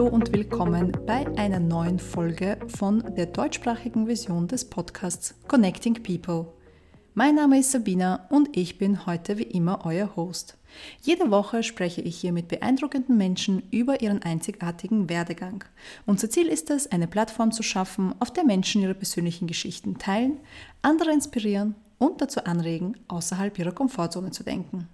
Hallo und willkommen bei einer neuen Folge von der deutschsprachigen Version des Podcasts Connecting People. Mein Name ist Sabina und ich bin heute wie immer euer Host. Jede Woche spreche ich hier mit beeindruckenden Menschen über ihren einzigartigen Werdegang. Unser Ziel ist es, eine Plattform zu schaffen, auf der Menschen ihre persönlichen Geschichten teilen, andere inspirieren und dazu anregen, außerhalb ihrer Komfortzone zu denken.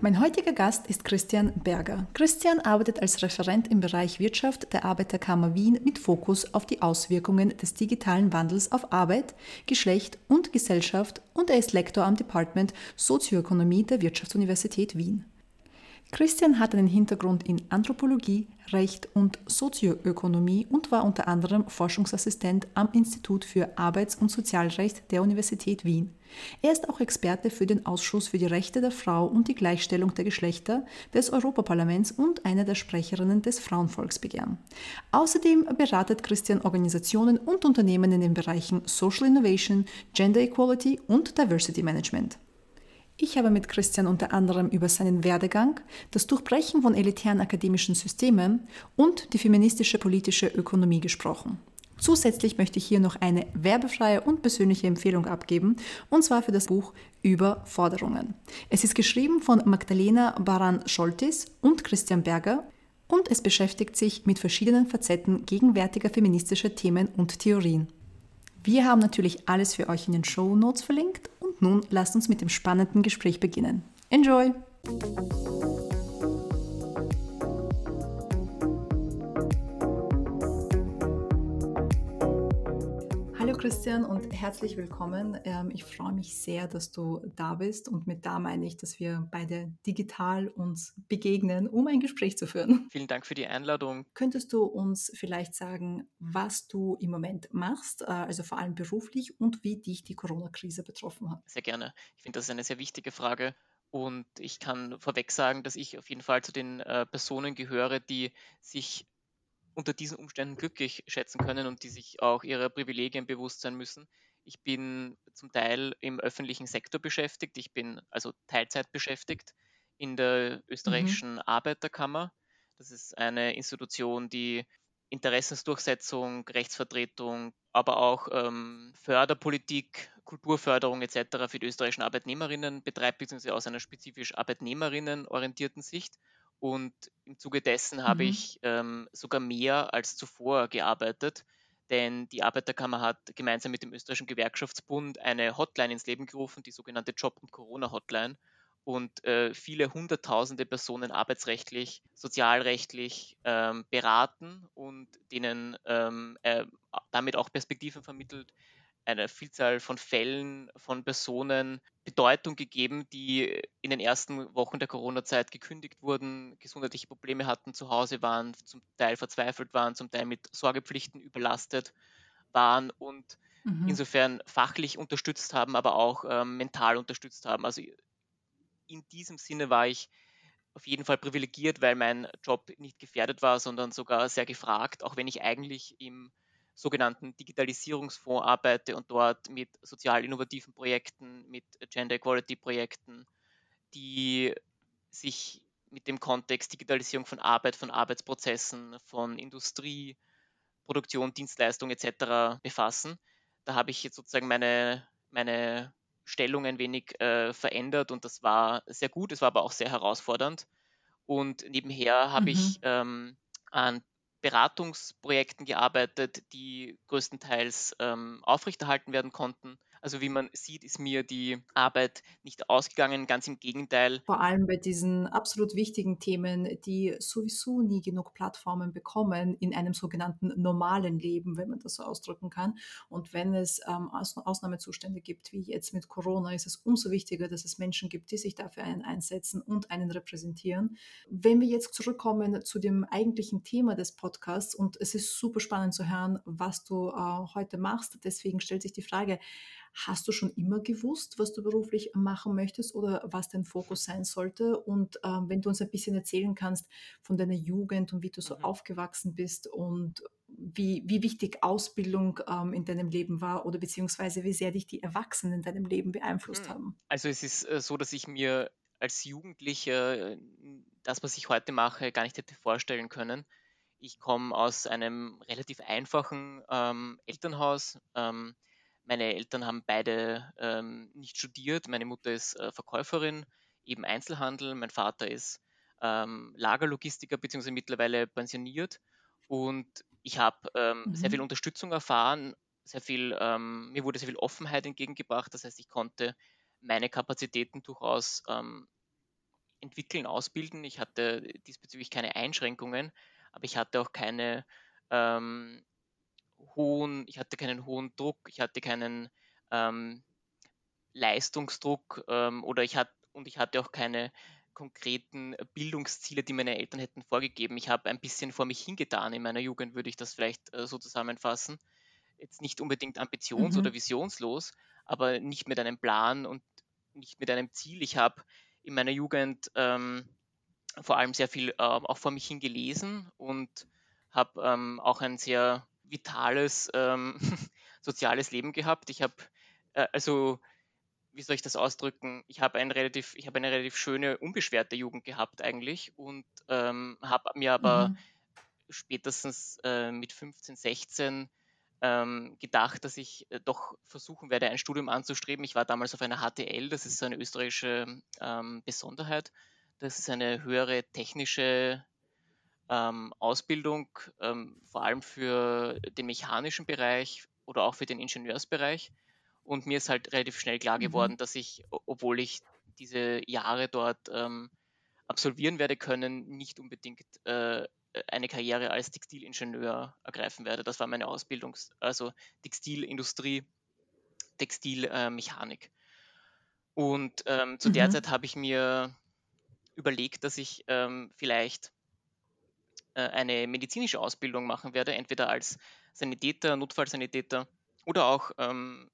Mein heutiger Gast ist Christian Berger. Christian arbeitet als Referent im Bereich Wirtschaft der Arbeiterkammer Wien mit Fokus auf die Auswirkungen des digitalen Wandels auf Arbeit, Geschlecht und Gesellschaft und er ist Lektor am Department Sozioökonomie der Wirtschaftsuniversität Wien. Christian hat einen Hintergrund in Anthropologie, Recht und Sozioökonomie und war unter anderem Forschungsassistent am Institut für Arbeits- und Sozialrecht der Universität Wien. Er ist auch Experte für den Ausschuss für die Rechte der Frau und die Gleichstellung der Geschlechter des Europaparlaments und eine der Sprecherinnen des Frauenvolksbegehren. Außerdem beratet Christian Organisationen und Unternehmen in den Bereichen Social Innovation, Gender Equality und Diversity Management. Ich habe mit Christian unter anderem über seinen Werdegang, das Durchbrechen von elitären akademischen Systemen und die feministische politische Ökonomie gesprochen. Zusätzlich möchte ich hier noch eine werbefreie und persönliche Empfehlung abgeben, und zwar für das Buch Überforderungen. Es ist geschrieben von Magdalena Baran-Scholtis und Christian Berger und es beschäftigt sich mit verschiedenen Facetten gegenwärtiger feministischer Themen und Theorien. Wir haben natürlich alles für euch in den Show Notes verlinkt nun lasst uns mit dem spannenden Gespräch beginnen. Enjoy! Christian und herzlich willkommen. Ähm, ich freue mich sehr, dass du da bist und mit da meine ich, dass wir beide digital uns begegnen, um ein Gespräch zu führen. Vielen Dank für die Einladung. Könntest du uns vielleicht sagen, was du im Moment machst, äh, also vor allem beruflich und wie dich die Corona-Krise betroffen hat? Sehr gerne. Ich finde, das ist eine sehr wichtige Frage. Und ich kann vorweg sagen, dass ich auf jeden Fall zu den äh, Personen gehöre, die sich unter diesen Umständen glücklich schätzen können und die sich auch ihrer Privilegien bewusst sein müssen. Ich bin zum Teil im öffentlichen Sektor beschäftigt. Ich bin also Teilzeit beschäftigt in der österreichischen mhm. Arbeiterkammer. Das ist eine Institution, die Interessensdurchsetzung, Rechtsvertretung, aber auch ähm, Förderpolitik, Kulturförderung etc. für die österreichischen Arbeitnehmerinnen betreibt, beziehungsweise aus einer spezifisch arbeitnehmerinnenorientierten Sicht. Und im Zuge dessen habe mhm. ich ähm, sogar mehr als zuvor gearbeitet, denn die Arbeiterkammer hat gemeinsam mit dem österreichischen Gewerkschaftsbund eine Hotline ins Leben gerufen, die sogenannte Job- und Corona-Hotline. Und äh, viele hunderttausende Personen arbeitsrechtlich, sozialrechtlich ähm, beraten und denen ähm, äh, damit auch Perspektiven vermittelt, eine Vielzahl von Fällen von Personen Bedeutung gegeben, die in den ersten Wochen der Corona-Zeit gekündigt wurden, gesundheitliche Probleme hatten, zu Hause waren, zum Teil verzweifelt waren, zum Teil mit Sorgepflichten überlastet waren und mhm. insofern fachlich unterstützt haben, aber auch ähm, mental unterstützt haben. Also in diesem Sinne war ich auf jeden Fall privilegiert, weil mein Job nicht gefährdet war, sondern sogar sehr gefragt, auch wenn ich eigentlich im sogenannten Digitalisierungsfonds arbeite und dort mit sozial innovativen Projekten, mit Gender Equality Projekten, die sich mit dem Kontext Digitalisierung von Arbeit, von Arbeitsprozessen, von Industrie, Produktion, Dienstleistung etc. befassen. Da habe ich jetzt sozusagen meine, meine Stellung ein wenig äh, verändert und das war sehr gut, es war aber auch sehr herausfordernd. Und nebenher habe mhm. ich ähm, an Beratungsprojekten gearbeitet, die größtenteils ähm, aufrechterhalten werden konnten also wie man sieht, ist mir die Arbeit nicht ausgegangen, ganz im Gegenteil. Vor allem bei diesen absolut wichtigen Themen, die sowieso nie genug Plattformen bekommen in einem sogenannten normalen Leben, wenn man das so ausdrücken kann. Und wenn es ähm, Aus Ausnahmezustände gibt, wie jetzt mit Corona, ist es umso wichtiger, dass es Menschen gibt, die sich dafür einen einsetzen und einen repräsentieren. Wenn wir jetzt zurückkommen zu dem eigentlichen Thema des Podcasts, und es ist super spannend zu hören, was du äh, heute machst, deswegen stellt sich die Frage, Hast du schon immer gewusst, was du beruflich machen möchtest oder was dein Fokus sein sollte? Und ähm, wenn du uns ein bisschen erzählen kannst von deiner Jugend und wie du so mhm. aufgewachsen bist und wie, wie wichtig Ausbildung ähm, in deinem Leben war oder beziehungsweise wie sehr dich die Erwachsenen in deinem Leben beeinflusst mhm. haben. Also es ist äh, so, dass ich mir als Jugendlicher äh, das, was ich heute mache, gar nicht hätte vorstellen können. Ich komme aus einem relativ einfachen ähm, Elternhaus. Ähm, meine Eltern haben beide ähm, nicht studiert. Meine Mutter ist äh, Verkäuferin, eben Einzelhandel. Mein Vater ist ähm, Lagerlogistiker bzw. mittlerweile pensioniert. Und ich habe ähm, mhm. sehr viel Unterstützung erfahren, sehr viel, ähm, mir wurde sehr viel Offenheit entgegengebracht. Das heißt, ich konnte meine Kapazitäten durchaus ähm, entwickeln, ausbilden. Ich hatte diesbezüglich keine Einschränkungen, aber ich hatte auch keine ähm, hohen, ich hatte keinen hohen Druck, ich hatte keinen ähm, Leistungsdruck ähm, oder ich hatte und ich hatte auch keine konkreten Bildungsziele, die meine Eltern hätten vorgegeben. Ich habe ein bisschen vor mich hingetan in meiner Jugend, würde ich das vielleicht äh, so zusammenfassen. Jetzt nicht unbedingt ambitions- mhm. oder visionslos, aber nicht mit einem Plan und nicht mit einem Ziel. Ich habe in meiner Jugend ähm, vor allem sehr viel äh, auch vor mich hin gelesen und habe ähm, auch ein sehr vitales ähm, soziales Leben gehabt. Ich habe äh, also wie soll ich das ausdrücken? Ich habe ein relativ, ich habe eine relativ schöne, unbeschwerte Jugend gehabt eigentlich und ähm, habe mir aber mhm. spätestens äh, mit 15, 16 ähm, gedacht, dass ich äh, doch versuchen werde, ein Studium anzustreben. Ich war damals auf einer HTL, das ist eine österreichische ähm, Besonderheit. Das ist eine höhere technische ähm, Ausbildung, ähm, vor allem für den mechanischen Bereich oder auch für den Ingenieursbereich. Und mir ist halt relativ schnell klar mhm. geworden, mhm. dass ich, obwohl ich diese Jahre dort ähm, absolvieren werde können, nicht unbedingt äh, eine Karriere als Textilingenieur ergreifen werde. Das war meine Ausbildung, also Textilindustrie, Textilmechanik. Äh, und ähm, zu mhm. der Zeit habe ich mir überlegt, dass ich ähm, vielleicht eine medizinische Ausbildung machen werde, entweder als Sanitäter, Notfallsanitäter oder auch ähm,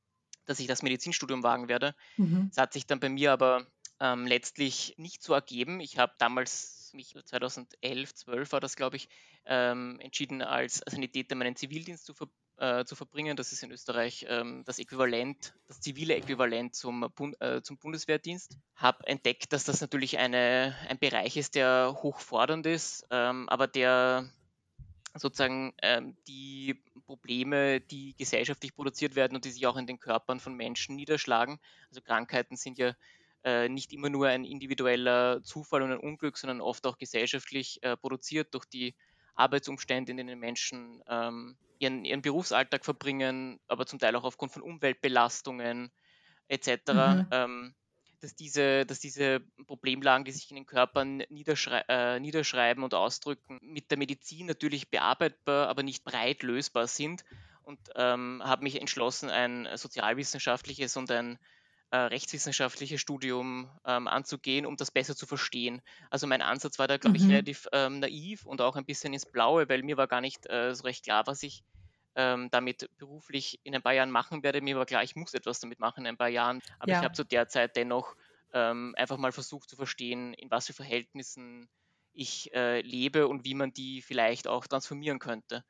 dass ich das Medizinstudium wagen werde. Mhm. Das hat sich dann bei mir aber ähm, letztlich nicht so ergeben. Ich habe damals mich 2011, 12 war das, glaube ich, ähm, entschieden, als Sanitäter meinen Zivildienst zu, ver äh, zu verbringen. Das ist in Österreich ähm, das Äquivalent, das zivile Äquivalent zum, Bund äh, zum Bundeswehrdienst. Habe entdeckt, dass das natürlich eine, ein Bereich ist, der hochfordernd ist, ähm, aber der sozusagen ähm, die Probleme, die gesellschaftlich produziert werden und die sich auch in den Körpern von Menschen niederschlagen. Also Krankheiten sind ja äh, nicht immer nur ein individueller Zufall und ein Unglück, sondern oft auch gesellschaftlich äh, produziert durch die Arbeitsumstände, in denen Menschen ähm, ihren, ihren, Berufsalltag verbringen, aber zum Teil auch aufgrund von Umweltbelastungen etc. Mhm. Ähm, dass diese, dass diese Problemlagen, die sich in den Körpern niederschrei äh, niederschreiben und ausdrücken, mit der Medizin natürlich bearbeitbar, aber nicht breit lösbar sind. Und ähm, habe mich entschlossen, ein sozialwissenschaftliches und ein äh, rechtswissenschaftliches Studium ähm, anzugehen, um das besser zu verstehen. Also mein Ansatz war da, glaube mhm. ich, relativ ähm, naiv und auch ein bisschen ins Blaue, weil mir war gar nicht äh, so recht klar, was ich ähm, damit beruflich in ein paar Jahren machen werde. Mir war klar, ich muss etwas damit machen in ein paar Jahren. Aber ja. ich habe zu der Zeit dennoch ähm, einfach mal versucht zu verstehen, in was für Verhältnissen ich äh, lebe und wie man die vielleicht auch transformieren könnte.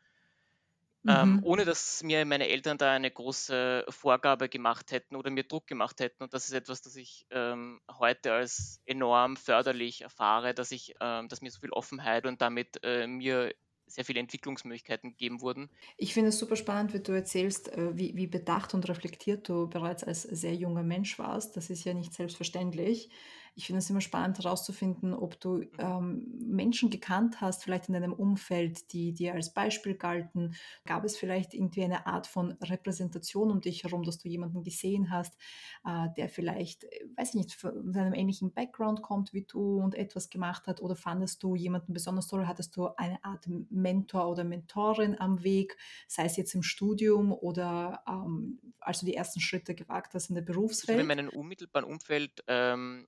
Ähm, mhm. Ähm, ohne dass mir meine Eltern da eine große Vorgabe gemacht hätten oder mir Druck gemacht hätten. Und das ist etwas, das ich ähm, heute als enorm förderlich erfahre, dass ich, ähm, dass mir so viel Offenheit und damit äh, mir sehr viele Entwicklungsmöglichkeiten gegeben wurden. Ich finde es super spannend, wie du erzählst, äh, wie, wie bedacht und reflektiert du bereits als sehr junger Mensch warst. Das ist ja nicht selbstverständlich. Ich finde es immer spannend herauszufinden, ob du ähm, Menschen gekannt hast, vielleicht in deinem Umfeld, die dir als Beispiel galten. Gab es vielleicht irgendwie eine Art von Repräsentation um dich herum, dass du jemanden gesehen hast, äh, der vielleicht, weiß ich nicht, von einem ähnlichen Background kommt wie du und etwas gemacht hat? Oder fandest du jemanden besonders toll? Hattest du eine Art Mentor oder Mentorin am Weg, sei es jetzt im Studium oder ähm, als du die ersten Schritte gewagt hast in der Berufswelt? Ich habe in meinem unmittelbaren Umfeld ähm,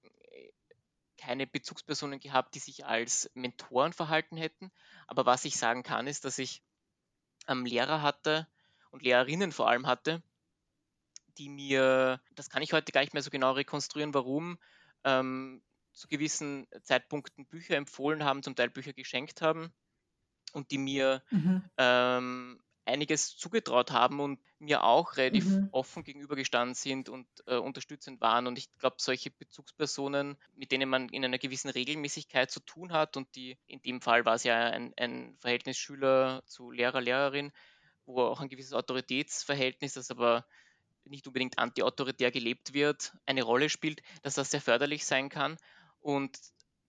keine Bezugspersonen gehabt, die sich als Mentoren verhalten hätten. Aber was ich sagen kann, ist, dass ich ähm, Lehrer hatte und Lehrerinnen vor allem hatte, die mir, das kann ich heute gar nicht mehr so genau rekonstruieren, warum, ähm, zu gewissen Zeitpunkten Bücher empfohlen haben, zum Teil Bücher geschenkt haben und die mir mhm. ähm, einiges zugetraut haben und mir auch relativ mhm. offen gegenübergestanden sind und äh, unterstützend waren. Und ich glaube, solche Bezugspersonen, mit denen man in einer gewissen Regelmäßigkeit zu tun hat und die, in dem Fall war es ja ein, ein Verhältnis Schüler zu Lehrer, Lehrerin, wo auch ein gewisses Autoritätsverhältnis, das aber nicht unbedingt antiautoritär gelebt wird, eine Rolle spielt, dass das sehr förderlich sein kann. Und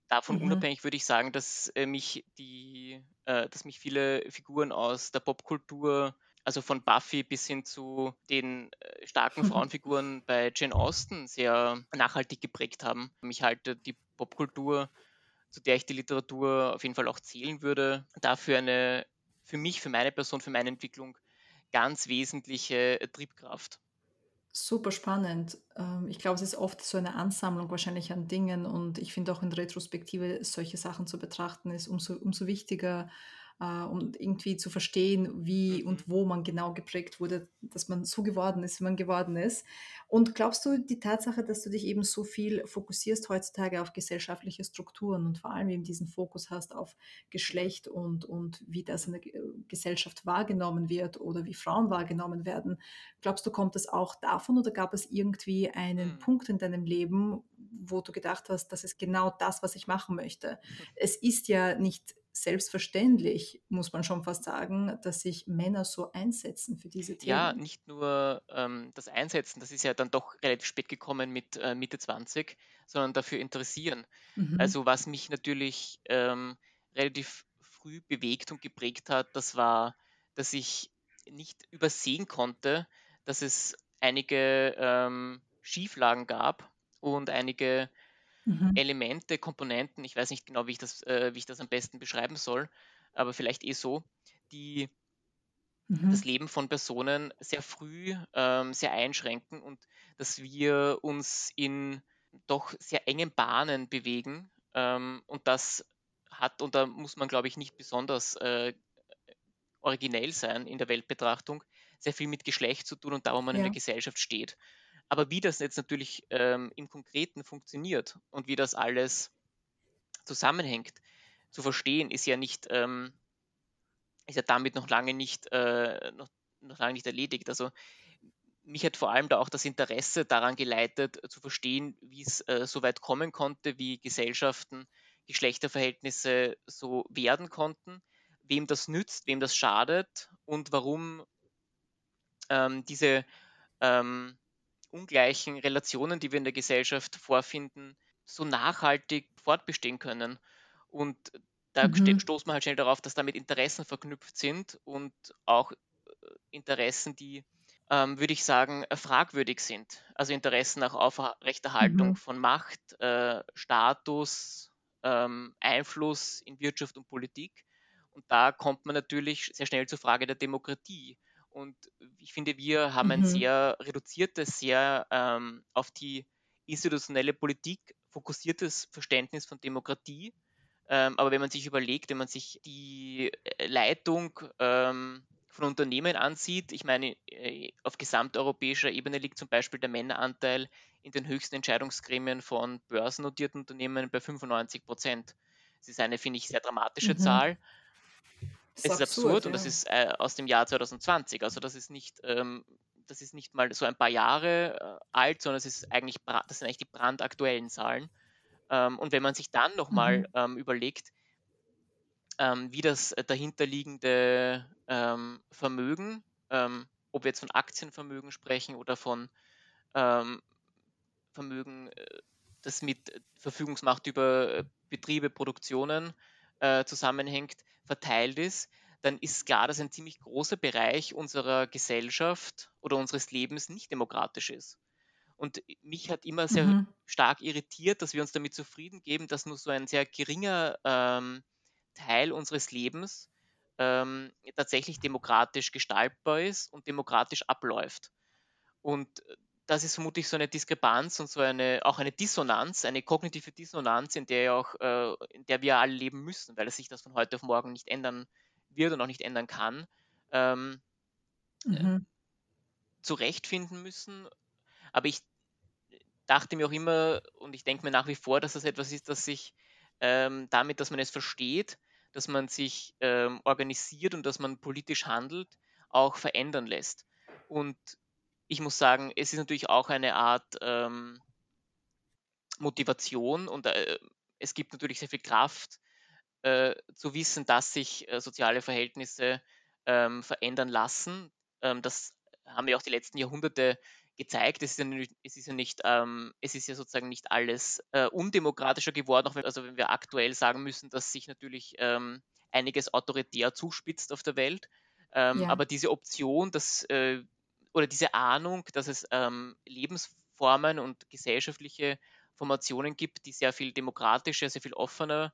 davon mhm. unabhängig würde ich sagen, dass äh, mich die, äh, dass mich viele Figuren aus der Popkultur, also von Buffy bis hin zu den äh, starken Frauenfiguren bei Jane Austen sehr nachhaltig geprägt haben. Mich halte die Popkultur, zu der ich die Literatur auf jeden Fall auch zählen würde, dafür eine, für mich, für meine Person, für meine Entwicklung ganz wesentliche Triebkraft. Super spannend. Ähm, ich glaube, es ist oft so eine Ansammlung wahrscheinlich an Dingen und ich finde auch in Retrospektive solche Sachen zu betrachten ist umso, umso wichtiger, äh, um irgendwie zu verstehen, wie mhm. und wo man genau geprägt wurde, dass man so geworden ist, wie man geworden ist. Und glaubst du, die Tatsache, dass du dich eben so viel fokussierst heutzutage auf gesellschaftliche Strukturen und vor allem eben diesen Fokus hast auf Geschlecht und, und wie das in der Gesellschaft wahrgenommen wird oder wie Frauen wahrgenommen werden, glaubst du, kommt das auch davon oder gab es irgendwie einen mhm. Punkt in deinem Leben, wo du gedacht hast, das ist genau das, was ich machen möchte? Mhm. Es ist ja nicht selbstverständlich, muss man schon fast sagen, dass sich Männer so einsetzen für diese Themen. Ja, nicht nur ähm, das Einsetzen, das ist ja dann doch relativ spät gekommen mit äh, Mitte 20, sondern dafür interessieren. Mhm. Also was mich natürlich ähm, relativ früh bewegt und geprägt hat, das war, dass ich nicht übersehen konnte, dass es einige ähm, Schieflagen gab und einige mhm. Elemente, Komponenten, ich weiß nicht genau, wie ich, das, äh, wie ich das am besten beschreiben soll, aber vielleicht eh so, die mhm. das Leben von Personen sehr früh ähm, sehr einschränken und dass wir uns in doch sehr engen Bahnen bewegen ähm, und das hat, und da muss man, glaube ich, nicht besonders äh, originell sein in der Weltbetrachtung, sehr viel mit Geschlecht zu tun und da, wo man ja. in der Gesellschaft steht. Aber wie das jetzt natürlich ähm, im Konkreten funktioniert und wie das alles zusammenhängt, zu verstehen, ist ja nicht, ähm, ist ja damit noch lange nicht, äh, noch, noch lange nicht erledigt. Also mich hat vor allem da auch das Interesse daran geleitet, zu verstehen, wie es äh, so weit kommen konnte, wie Gesellschaften, Geschlechterverhältnisse so werden konnten, wem das nützt, wem das schadet und warum ähm, diese ähm, ungleichen Relationen, die wir in der Gesellschaft vorfinden, so nachhaltig fortbestehen können. Und da mhm. stoßt man halt schnell darauf, dass damit Interessen verknüpft sind und auch äh, Interessen, die, ähm, würde ich sagen, fragwürdig sind. Also Interessen nach Aufrechterhaltung mhm. von Macht, äh, Status, ähm, Einfluss in Wirtschaft und Politik. Und da kommt man natürlich sehr schnell zur Frage der Demokratie. Und ich finde, wir haben mhm. ein sehr reduziertes, sehr ähm, auf die institutionelle Politik fokussiertes Verständnis von Demokratie. Ähm, aber wenn man sich überlegt, wenn man sich die äh, Leitung ähm, von Unternehmen ansieht, ich meine, äh, auf gesamteuropäischer Ebene liegt zum Beispiel der Männeranteil in den höchsten Entscheidungsgremien von börsennotierten Unternehmen bei 95 Prozent. Das ist eine, finde ich, sehr dramatische mhm. Zahl es ist absurd, absurd ja. und das ist äh, aus dem Jahr 2020. Also das ist nicht, ähm, das ist nicht mal so ein paar Jahre äh, alt, sondern es ist eigentlich, das sind eigentlich die brandaktuellen Zahlen. Ähm, und wenn man sich dann nochmal mhm. ähm, überlegt, ähm, wie das dahinterliegende ähm, Vermögen, ähm, ob wir jetzt von Aktienvermögen sprechen oder von Vermögen, äh, das mit Verfügungsmacht über äh, Betriebe, Produktionen äh, zusammenhängt, verteilt ist, dann ist klar, dass ein ziemlich großer Bereich unserer Gesellschaft oder unseres Lebens nicht demokratisch ist. Und mich hat immer sehr mhm. stark irritiert, dass wir uns damit zufrieden geben, dass nur so ein sehr geringer ähm, Teil unseres Lebens ähm, tatsächlich demokratisch gestaltbar ist und demokratisch abläuft. Und das ist vermutlich so eine Diskrepanz und so eine auch eine Dissonanz, eine kognitive Dissonanz, in der auch, äh, in der wir alle leben müssen, weil es sich das von heute auf morgen nicht ändern wird und auch nicht ändern kann, ähm, äh, mhm. zurechtfinden müssen. Aber ich dachte mir auch immer und ich denke mir nach wie vor, dass das etwas ist, das sich ähm, damit, dass man es versteht, dass man sich ähm, organisiert und dass man politisch handelt, auch verändern lässt. Und ich muss sagen, es ist natürlich auch eine Art ähm, Motivation und äh, es gibt natürlich sehr viel Kraft äh, zu wissen, dass sich äh, soziale Verhältnisse ähm, verändern lassen. Ähm, das haben ja auch die letzten Jahrhunderte gezeigt. Es ist ja nicht, es ist ja, nicht, ähm, es ist ja sozusagen nicht alles äh, undemokratischer geworden, auch wenn, also wenn wir aktuell sagen müssen, dass sich natürlich ähm, einiges autoritär zuspitzt auf der Welt. Ähm, ja. Aber diese Option, dass, äh, oder diese Ahnung, dass es ähm, Lebensformen und gesellschaftliche Formationen gibt, die sehr viel demokratischer, sehr viel offener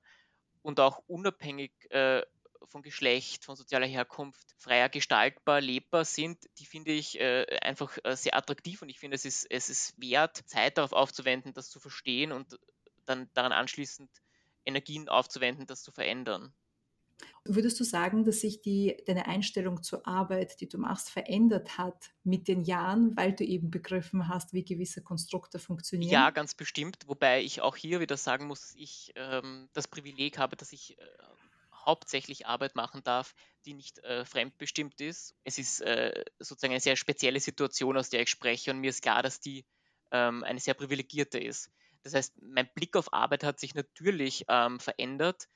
und auch unabhängig äh, von Geschlecht, von sozialer Herkunft freier gestaltbar, lebbar sind, die finde ich äh, einfach äh, sehr attraktiv und ich finde, es ist, es ist wert, Zeit darauf aufzuwenden, das zu verstehen und dann daran anschließend Energien aufzuwenden, das zu verändern. Würdest du sagen, dass sich die, deine Einstellung zur Arbeit, die du machst, verändert hat mit den Jahren, weil du eben begriffen hast, wie gewisse Konstrukte funktionieren? Ja, ganz bestimmt. Wobei ich auch hier wieder sagen muss, dass ich ähm, das Privileg habe, dass ich äh, hauptsächlich Arbeit machen darf, die nicht äh, fremdbestimmt ist. Es ist äh, sozusagen eine sehr spezielle Situation, aus der ich spreche und mir ist klar, dass die ähm, eine sehr privilegierte ist. Das heißt, mein Blick auf Arbeit hat sich natürlich ähm, verändert.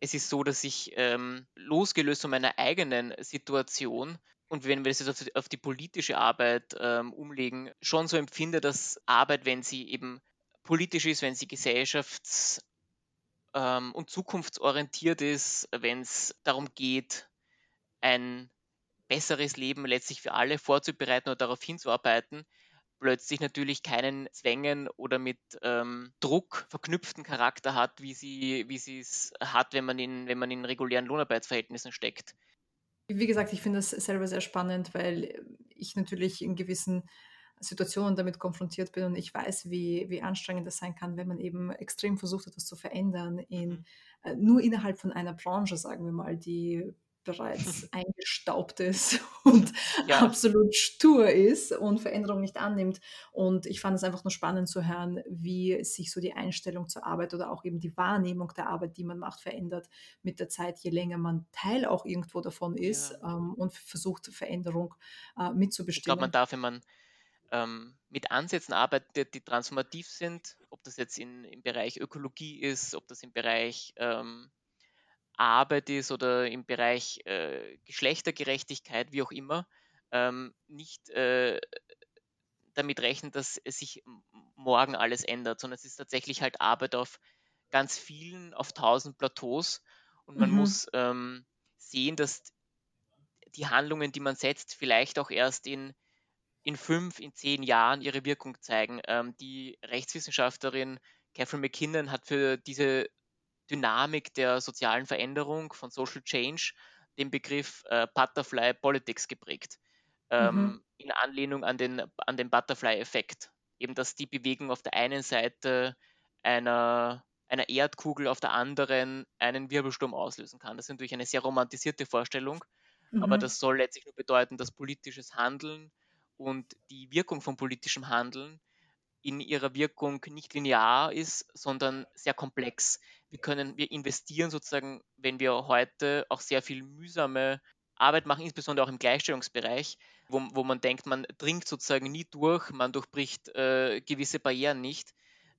Es ist so, dass ich ähm, losgelöst von meiner eigenen Situation und wenn wir das jetzt auf die, auf die politische Arbeit ähm, umlegen, schon so empfinde, dass Arbeit, wenn sie eben politisch ist, wenn sie gesellschafts- ähm, und zukunftsorientiert ist, wenn es darum geht, ein besseres Leben letztlich für alle vorzubereiten oder darauf hinzuarbeiten, plötzlich natürlich keinen Zwängen oder mit ähm, Druck verknüpften Charakter hat, wie sie, wie es hat, wenn man in, wenn man in regulären Lohnarbeitsverhältnissen steckt. Wie gesagt, ich finde das selber sehr spannend, weil ich natürlich in gewissen Situationen damit konfrontiert bin und ich weiß, wie, wie anstrengend das sein kann, wenn man eben extrem versucht, etwas zu verändern, in, mhm. äh, nur innerhalb von einer Branche, sagen wir mal, die bereits eingestaubt ist und ja. absolut stur ist und Veränderung nicht annimmt. Und ich fand es einfach nur spannend zu hören, wie sich so die Einstellung zur Arbeit oder auch eben die Wahrnehmung der Arbeit, die man macht, verändert mit der Zeit, je länger man Teil auch irgendwo davon ist ja. ähm, und versucht, Veränderung äh, mitzubestimmen. Ich glaube, man darf, wenn man ähm, mit Ansätzen arbeitet, die transformativ sind, ob das jetzt in, im Bereich Ökologie ist, ob das im Bereich ähm, Arbeit ist oder im Bereich äh, Geschlechtergerechtigkeit, wie auch immer, ähm, nicht äh, damit rechnen, dass es sich morgen alles ändert, sondern es ist tatsächlich halt Arbeit auf ganz vielen, auf tausend Plateaus und man mhm. muss ähm, sehen, dass die Handlungen, die man setzt, vielleicht auch erst in in fünf, in zehn Jahren ihre Wirkung zeigen. Ähm, die Rechtswissenschaftlerin Catherine McKinnon hat für diese Dynamik der sozialen Veränderung von Social Change den Begriff äh, Butterfly Politics geprägt. Ähm, mhm. In Anlehnung an den, an den Butterfly-Effekt. Eben, dass die Bewegung auf der einen Seite einer, einer Erdkugel auf der anderen einen Wirbelsturm auslösen kann. Das ist natürlich eine sehr romantisierte Vorstellung, mhm. aber das soll letztlich nur bedeuten, dass politisches Handeln und die Wirkung von politischem Handeln in ihrer Wirkung nicht linear ist, sondern sehr komplex. Wir können, wir investieren sozusagen, wenn wir heute auch sehr viel mühsame Arbeit machen, insbesondere auch im Gleichstellungsbereich, wo, wo man denkt, man dringt sozusagen nie durch, man durchbricht äh, gewisse Barrieren nicht,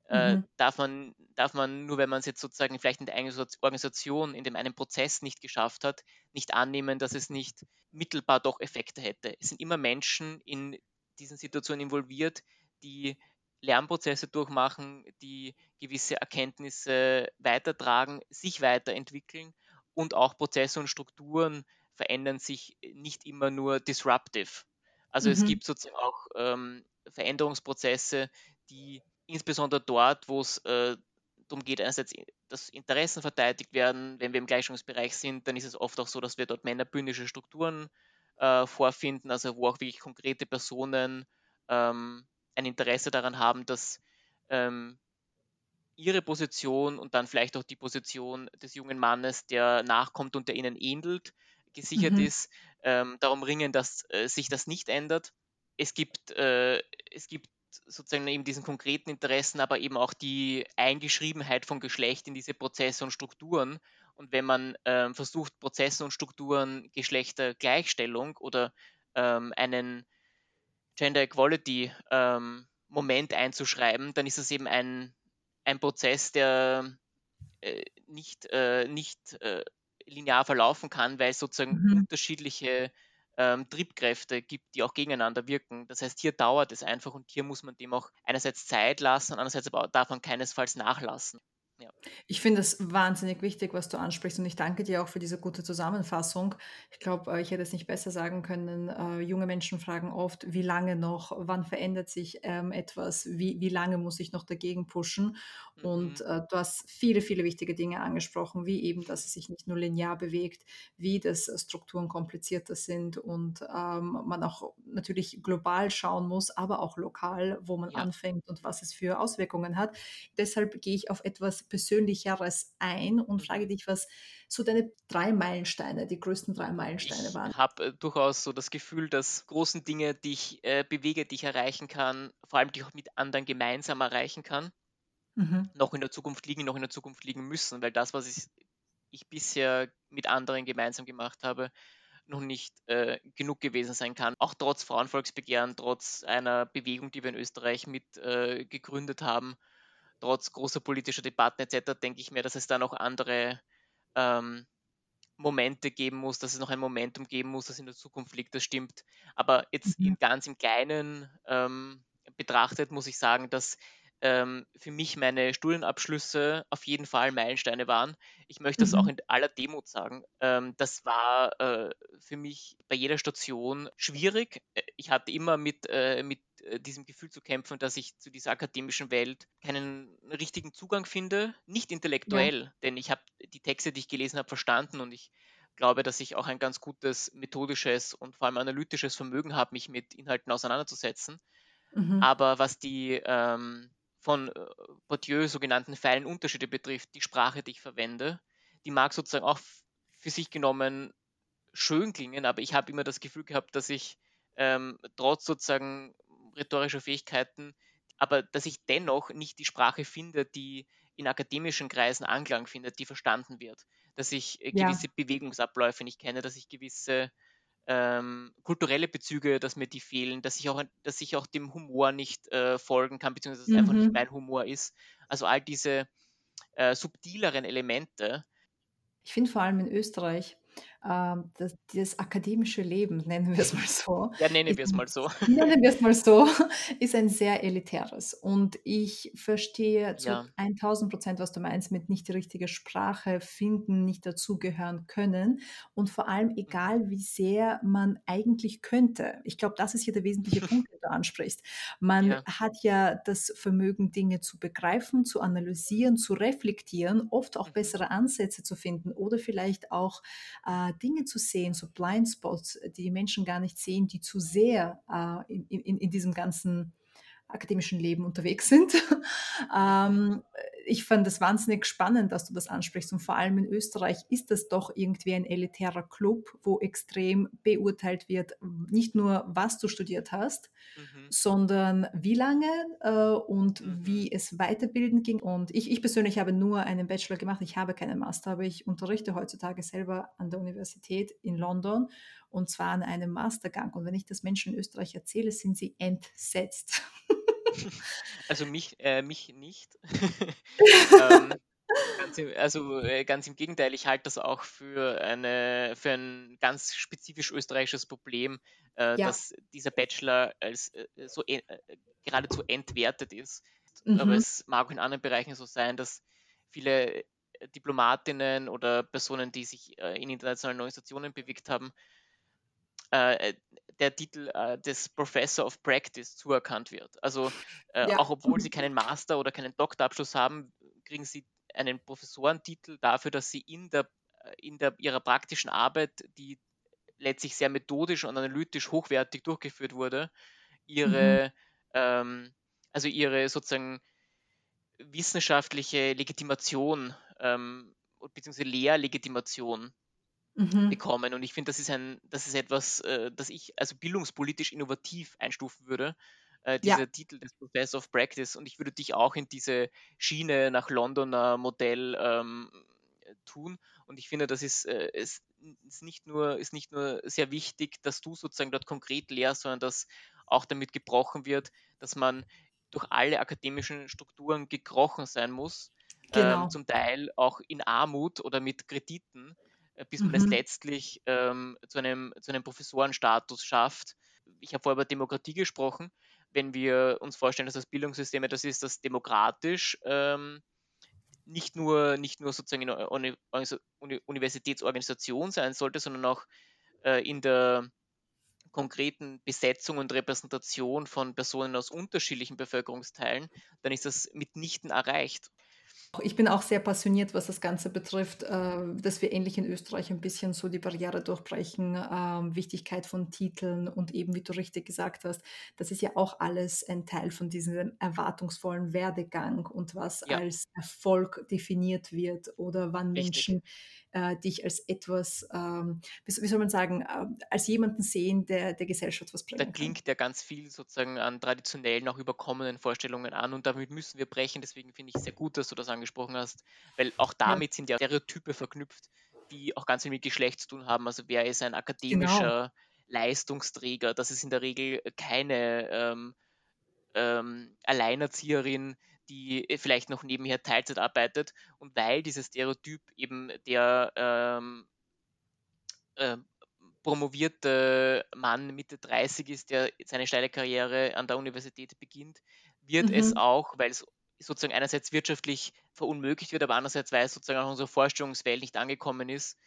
äh, mhm. darf, man, darf man nur, wenn man es jetzt sozusagen vielleicht in der eigenen Organisation, in dem einen Prozess nicht geschafft hat, nicht annehmen, dass es nicht mittelbar doch Effekte hätte. Es sind immer Menschen in diesen Situationen involviert, die Lernprozesse durchmachen, die gewisse Erkenntnisse weitertragen, sich weiterentwickeln und auch Prozesse und Strukturen verändern sich nicht immer nur disruptive. Also mhm. es gibt sozusagen auch ähm, Veränderungsprozesse, die insbesondere dort, wo es äh, darum geht, einerseits, dass Interessen verteidigt werden. Wenn wir im Gleichstellungsbereich sind, dann ist es oft auch so, dass wir dort männerbündische Strukturen äh, vorfinden, also wo auch wirklich konkrete Personen ähm, ein Interesse daran haben, dass ähm, ihre Position und dann vielleicht auch die Position des jungen Mannes, der nachkommt und der ihnen ähnelt, gesichert mhm. ist, ähm, darum ringen, dass äh, sich das nicht ändert. Es gibt, äh, es gibt sozusagen eben diesen konkreten Interessen, aber eben auch die Eingeschriebenheit von Geschlecht in diese Prozesse und Strukturen. Und wenn man ähm, versucht, Prozessen und Strukturen Geschlechtergleichstellung oder ähm, einen Gender Equality ähm, Moment einzuschreiben, dann ist das eben ein, ein Prozess, der äh, nicht, äh, nicht äh, linear verlaufen kann, weil es sozusagen mhm. unterschiedliche ähm, Triebkräfte gibt, die auch gegeneinander wirken. Das heißt, hier dauert es einfach und hier muss man dem auch einerseits Zeit lassen, andererseits aber darf man keinesfalls nachlassen. Ja. Ich finde es wahnsinnig wichtig, was du ansprichst und ich danke dir auch für diese gute Zusammenfassung. Ich glaube, äh, ich hätte es nicht besser sagen können. Äh, junge Menschen fragen oft, wie lange noch, wann verändert sich ähm, etwas, wie, wie lange muss ich noch dagegen pushen? Mhm. Und äh, du hast viele, viele wichtige Dinge angesprochen, wie eben, dass es sich nicht nur linear bewegt, wie das Strukturen komplizierter sind und ähm, man auch natürlich global schauen muss, aber auch lokal, wo man ja. anfängt und was es für Auswirkungen hat. Deshalb gehe ich auf etwas Persönlicheres ein und frage mhm. dich, was so deine drei Meilensteine, die größten drei Meilensteine waren. Ich habe äh, durchaus so das Gefühl, dass großen Dinge, die ich äh, bewege, die ich erreichen kann, vor allem die ich auch mit anderen gemeinsam erreichen kann, mhm. noch in der Zukunft liegen, noch in der Zukunft liegen müssen, weil das, was ich, ich bisher mit anderen gemeinsam gemacht habe, noch nicht äh, genug gewesen sein kann. Auch trotz Frauenvolksbegehren, trotz einer Bewegung, die wir in Österreich mit äh, gegründet haben, trotz großer politischer Debatten etc., denke ich mir, dass es da noch andere ähm, Momente geben muss, dass es noch ein Momentum geben muss, das in der Zukunft liegt. Das stimmt. Aber jetzt mhm. in, ganz im Kleinen ähm, betrachtet muss ich sagen, dass ähm, für mich meine Studienabschlüsse auf jeden Fall Meilensteine waren. Ich möchte das auch mhm. in aller Demut sagen. Ähm, das war äh, für mich bei jeder Station schwierig. Äh, ich hatte immer mit, äh, mit diesem Gefühl zu kämpfen, dass ich zu dieser akademischen Welt keinen richtigen Zugang finde. Nicht intellektuell, ja. denn ich habe die Texte, die ich gelesen habe, verstanden und ich glaube, dass ich auch ein ganz gutes methodisches und vor allem analytisches Vermögen habe, mich mit Inhalten auseinanderzusetzen. Mhm. Aber was die ähm, von äh, Bourdieu sogenannten feinen Unterschiede betrifft, die Sprache, die ich verwende, die mag sozusagen auch für sich genommen schön klingen, aber ich habe immer das Gefühl gehabt, dass ich ähm, trotz sozusagen rhetorischer Fähigkeiten, aber dass ich dennoch nicht die Sprache finde, die in akademischen Kreisen Anklang findet, die verstanden wird. Dass ich äh, gewisse ja. Bewegungsabläufe nicht kenne, dass ich gewisse ähm, kulturelle Bezüge, dass mir die fehlen, dass ich auch, dass ich auch dem Humor nicht äh, folgen kann, beziehungsweise dass es mhm. einfach nicht mhm. mein Humor ist. Also all diese äh, subtileren Elemente. Ich finde vor allem in Österreich, das, das, akademische Leben, nennen wir es mal so. Ja, nennen wir es mal so. Nennen wir es mal so, ist ein sehr elitäres. Und ich verstehe zu ja. 1000 Prozent, was du meinst, mit nicht die richtige Sprache finden, nicht dazugehören können. Und vor allem, egal wie sehr man eigentlich könnte. Ich glaube, das ist hier der wesentliche Punkt, den du ansprichst. Man ja. hat ja das Vermögen, Dinge zu begreifen, zu analysieren, zu reflektieren, oft auch mhm. bessere Ansätze zu finden oder vielleicht auch äh, Dinge zu sehen, so Blindspots, die die Menschen gar nicht sehen, die zu sehr äh, in, in, in diesem ganzen akademischen Leben unterwegs sind. ähm, ich fand es wahnsinnig spannend, dass du das ansprichst. Und vor allem in Österreich ist das doch irgendwie ein elitärer Club, wo extrem beurteilt wird, nicht nur, was du studiert hast, mhm. sondern wie lange äh, und mhm. wie es weiterbilden ging. Und ich, ich persönlich habe nur einen Bachelor gemacht. Ich habe keinen Master, aber ich unterrichte heutzutage selber an der Universität in London und zwar an einem Mastergang. Und wenn ich das Menschen in Österreich erzähle, sind sie entsetzt. Also mich, äh, mich nicht. ähm, ganz im, also äh, ganz im Gegenteil, ich halte das auch für, eine, für ein ganz spezifisch österreichisches Problem, äh, ja. dass dieser Bachelor als äh, so äh, geradezu entwertet ist. Mhm. Aber es mag auch in anderen Bereichen so sein, dass viele Diplomatinnen oder Personen, die sich in internationalen Organisationen bewegt haben, äh, der Titel äh, des Professor of Practice zuerkannt wird. Also äh, ja. auch obwohl sie keinen Master oder keinen Doktorabschluss haben, kriegen sie einen Professorentitel dafür, dass sie in, der, äh, in der, ihrer praktischen Arbeit, die letztlich sehr methodisch und analytisch hochwertig durchgeführt wurde, ihre, mhm. ähm, also ihre sozusagen wissenschaftliche Legitimation ähm, beziehungsweise Lehrlegitimation mhm. bekommen. Und ich finde, das ist ein, das ist etwas, äh, das ich also bildungspolitisch innovativ einstufen würde. Äh, dieser ja. Titel des Professor of Practice. Und ich würde dich auch in diese Schiene nach Londoner Modell ähm, tun. Und ich finde, das ist, äh, ist, ist, nicht nur, ist nicht nur sehr wichtig, dass du sozusagen dort konkret lehrst, sondern dass auch damit gebrochen wird, dass man durch alle akademischen Strukturen gekrochen sein muss, ähm, genau. ähm, zum Teil auch in Armut oder mit Krediten, bis man mhm. es letztlich ähm, zu, einem, zu einem Professorenstatus schafft. Ich habe vorher über Demokratie gesprochen. Wenn wir uns vorstellen, dass das Bildungssystem etwas ist, das demokratisch ähm, nicht nur, nicht nur sozusagen in der Uni Universitätsorganisation sein sollte, sondern auch äh, in der konkreten Besetzung und Repräsentation von Personen aus unterschiedlichen Bevölkerungsteilen, dann ist das mitnichten erreicht. Ich bin auch sehr passioniert, was das Ganze betrifft, äh, dass wir ähnlich in Österreich ein bisschen so die Barriere durchbrechen, äh, Wichtigkeit von Titeln und eben, wie du richtig gesagt hast, das ist ja auch alles ein Teil von diesem erwartungsvollen Werdegang und was ja. als Erfolg definiert wird oder wann richtig. Menschen äh, dich als etwas, ähm, wie, soll man sagen, äh, als jemanden sehen, der der Gesellschaft was bringen Da klingt ja ganz viel sozusagen an traditionellen, auch überkommenen Vorstellungen an und damit müssen wir brechen. Deswegen finde ich es sehr gut, dass du das angesprochen hast, weil auch damit ja. sind ja Stereotype verknüpft, die auch ganz viel mit Geschlecht zu tun haben. Also wer ist ein genau. akademischer genau. Leistungsträger? Das ist in der Regel keine ähm, ähm, Alleinerzieherin, die äh, vielleicht noch nebenher Teilzeit arbeitet und weil dieses Stereotyp eben der ähm, äh, promovierte Mann Mitte 30 ist, der seine steile Karriere an der Universität beginnt, wird mhm. es auch, weil es sozusagen einerseits wirtschaftlich verunmöglicht wird, aber andererseits, weil es sozusagen auch unsere Vorstellungswelt nicht angekommen ist,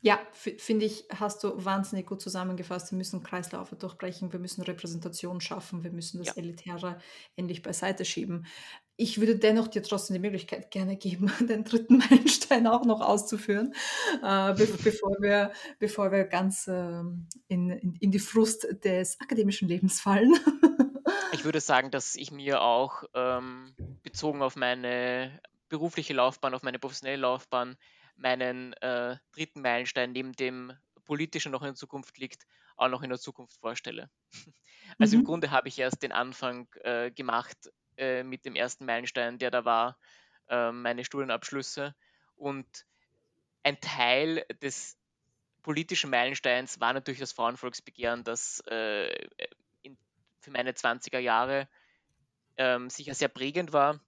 ja, finde ich, hast du wahnsinnig gut zusammengefasst. Wir müssen Kreislaufe durchbrechen, wir müssen Repräsentation schaffen, wir müssen das ja. Elitäre endlich beiseite schieben. Ich würde dennoch dir trotzdem die Möglichkeit gerne geben, den dritten Meilenstein auch noch auszuführen, äh, be bevor, wir, bevor wir ganz äh, in, in, in die Frust des akademischen Lebens fallen. ich würde sagen, dass ich mir auch ähm, bezogen auf meine berufliche Laufbahn, auf meine professionelle Laufbahn, meinen äh, dritten Meilenstein neben dem politischen noch in der Zukunft liegt, auch noch in der Zukunft vorstelle. Also mhm. im Grunde habe ich erst den Anfang äh, gemacht äh, mit dem ersten Meilenstein, der da war, äh, meine Studienabschlüsse. Und ein Teil des politischen Meilensteins war natürlich das Frauenvolksbegehren, das äh, in, für meine 20er Jahre ähm, sicher sehr prägend war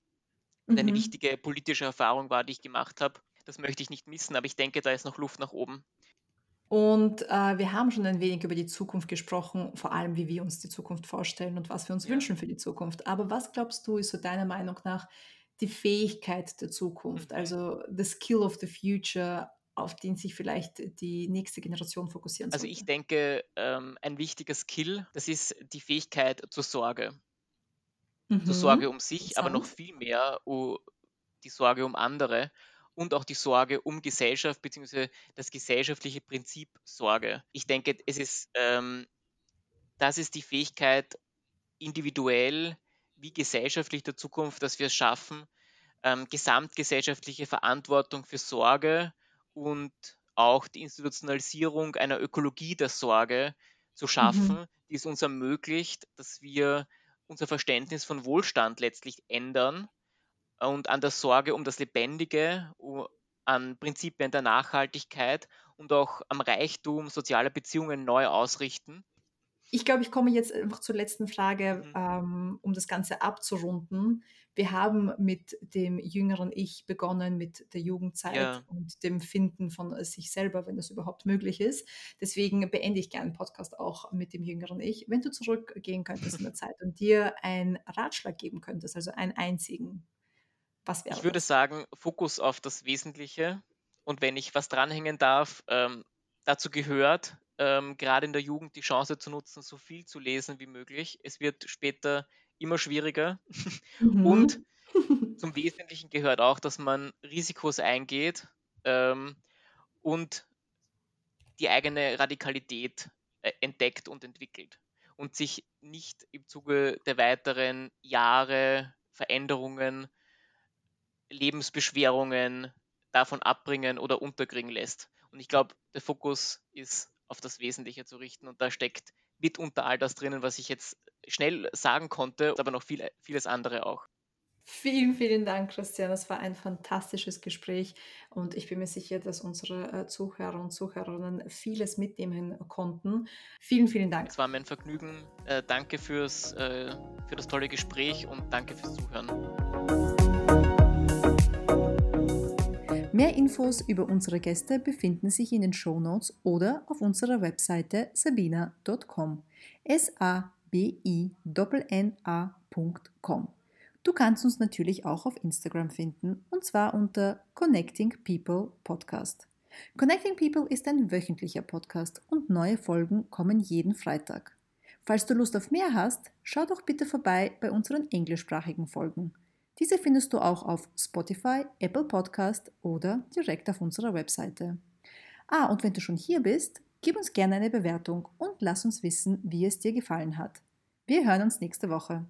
und eine mhm. wichtige politische Erfahrung war, die ich gemacht habe. Das möchte ich nicht missen, aber ich denke, da ist noch Luft nach oben. Und äh, wir haben schon ein wenig über die Zukunft gesprochen, vor allem wie wir uns die Zukunft vorstellen und was wir uns ja. wünschen für die Zukunft. Aber was glaubst du, ist so deiner Meinung nach die Fähigkeit der Zukunft, mhm. also the skill of the future, auf den sich vielleicht die nächste Generation fokussieren sollte? Also ich denke, ähm, ein wichtiger Skill, das ist die Fähigkeit zur Sorge. Mhm. Zur Sorge um sich, aber noch viel mehr uh, die Sorge um andere und auch die Sorge um Gesellschaft bzw. das gesellschaftliche Prinzip Sorge. Ich denke, es ist, ähm, das ist die Fähigkeit, individuell wie gesellschaftlich der Zukunft, dass wir es schaffen, ähm, gesamtgesellschaftliche Verantwortung für Sorge und auch die Institutionalisierung einer Ökologie der Sorge zu schaffen, mhm. die es uns ermöglicht, dass wir unser Verständnis von Wohlstand letztlich ändern und an der Sorge um das Lebendige, an Prinzipien der Nachhaltigkeit und auch am Reichtum sozialer Beziehungen neu ausrichten. Ich glaube, ich komme jetzt einfach zur letzten Frage, mhm. ähm, um das Ganze abzurunden. Wir haben mit dem jüngeren Ich begonnen, mit der Jugendzeit ja. und dem Finden von sich selber, wenn das überhaupt möglich ist. Deswegen beende ich gerne den Podcast auch mit dem jüngeren Ich. Wenn du zurückgehen könntest in der Zeit und dir einen Ratschlag geben könntest, also einen einzigen, was wäre Ich würde das? sagen, Fokus auf das Wesentliche. Und wenn ich was dranhängen darf, ähm, dazu gehört, ähm, gerade in der Jugend die Chance zu nutzen, so viel zu lesen wie möglich. Es wird später immer schwieriger. Mhm. Und zum Wesentlichen gehört auch, dass man Risikos eingeht ähm, und die eigene Radikalität äh, entdeckt und entwickelt und sich nicht im Zuge der weiteren Jahre Veränderungen Lebensbeschwerungen davon abbringen oder unterkriegen lässt. Und ich glaube, der Fokus ist auf das Wesentliche zu richten und da steckt mitunter all das drinnen, was ich jetzt schnell sagen konnte, aber noch viel, vieles andere auch. Vielen, vielen Dank, Christian. Das war ein fantastisches Gespräch und ich bin mir sicher, dass unsere äh, Zuhörer und Zuhörerinnen vieles mitnehmen konnten. Vielen, vielen Dank. Es war mir ein Vergnügen. Äh, danke fürs, äh, für das tolle Gespräch und danke fürs Zuhören. Mehr Infos über unsere Gäste befinden sich in den Show Notes oder auf unserer Webseite sabina.com. S-A-B-I-N-N-A.com. Du kannst uns natürlich auch auf Instagram finden und zwar unter Connecting People Podcast. Connecting People ist ein wöchentlicher Podcast und neue Folgen kommen jeden Freitag. Falls du Lust auf mehr hast, schau doch bitte vorbei bei unseren englischsprachigen Folgen. Diese findest du auch auf Spotify, Apple Podcast oder direkt auf unserer Webseite. Ah, und wenn du schon hier bist, gib uns gerne eine Bewertung und lass uns wissen, wie es dir gefallen hat. Wir hören uns nächste Woche.